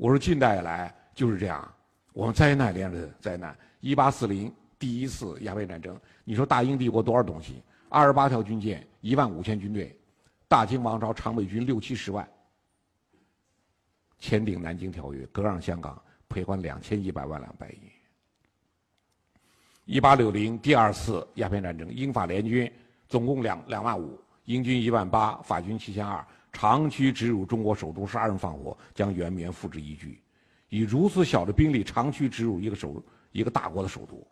我说近代以来就是这样，我们灾难连着灾难。一八四零第一次鸦片战争，你说大英帝国多少东西？二十八条军舰，一万五千军队，大清王朝常备军六七十万，签订南京条约，割让香港，赔款两千一百万两白银。一八六零第二次鸦片战争，英法联军总共两两万五，英军一万八，法军七千二，长驱直入中国首都，杀人放火，将圆明园付之一炬。以如此小的兵力，长驱直入一个首一个大国的首都。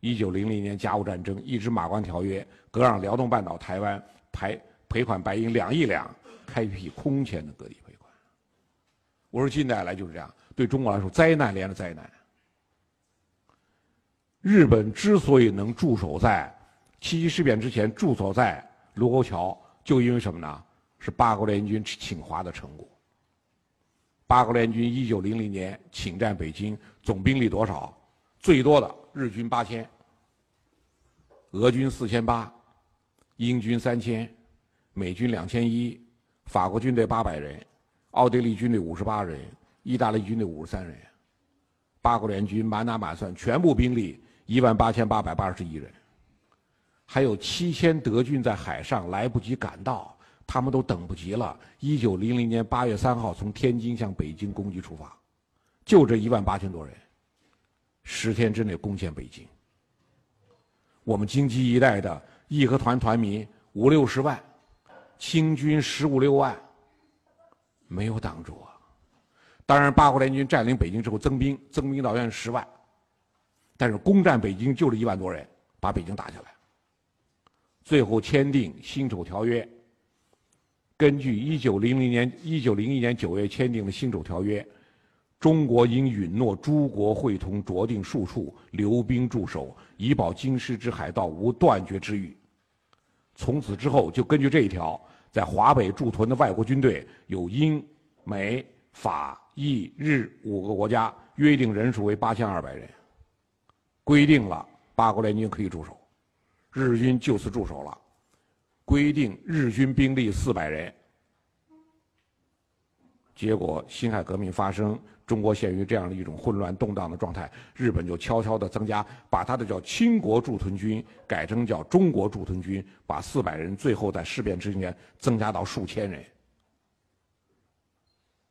一九零零年甲午战争，一纸马关条约，割让辽东半岛、台湾，赔赔款白银两亿两，开辟空前的割地赔款。我说近代来就是这样，对中国来说，灾难连着灾难。日本之所以能驻守在七七事变之前驻守在卢沟桥，就因为什么呢？是八国联军侵华的成果。八国联军一九零零年侵占北京，总兵力多少？最多的日军八千。俄军四千八，英军三千，美军两千一，法国军队八百人，奥地利军队五十八人，意大利军队五十三人，八国联军满打满算全部兵力一万八千八百八十一人，还有七千德军在海上来不及赶到，他们都等不及了。一九零零年八月三号从天津向北京攻击出发，就这一万八千多人，十天之内攻陷北京。我们京畿一带的义和团团民五六十万，清军十五六万，没有挡住啊！当然，八国联军占领北京之后增兵，增兵到约十万，但是攻占北京就这一万多人，把北京打下来。最后签订《辛丑条约》，根据一九零零年、一九零一年九月签订的《辛丑条约》。中国应允诺诸国会同酌定数处，留兵驻守，以保京师之海盗无断绝之虞。从此之后，就根据这一条，在华北驻屯的外国军队有英、美、法、意、日五个国家，约定人数为八千二百人。规定了八国联军可以驻守，日军就此驻守了。规定日军兵力四百人。结果辛亥革命发生。中国陷于这样的一种混乱动荡的状态，日本就悄悄地增加，把他的叫清国驻屯军改成叫中国驻屯军，把四百人最后在事变之前增加到数千人。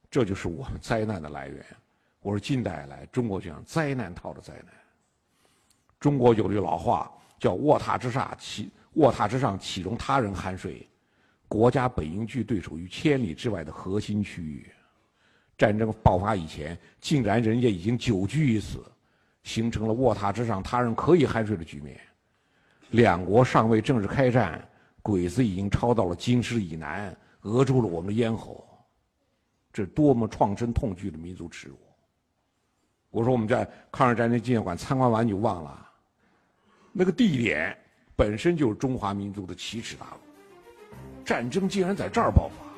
这就是我们灾难的来源。我说近代来，中国就像灾难套着灾难。中国有句老话叫“卧榻之上起卧榻之上岂容他人酣睡”，国家本应据对手于千里之外的核心区域。战争爆发以前，竟然人家已经久居于此，形成了卧榻之上他人可以酣睡的局面。两国尚未正式开战，鬼子已经抄到了京师以南，扼住了我们的咽喉。这多么创深痛剧的民族耻辱！我说我们在抗日战争纪念馆参观完就忘了，那个地点本身就是中华民族的奇耻大辱，战争竟然在这儿爆发。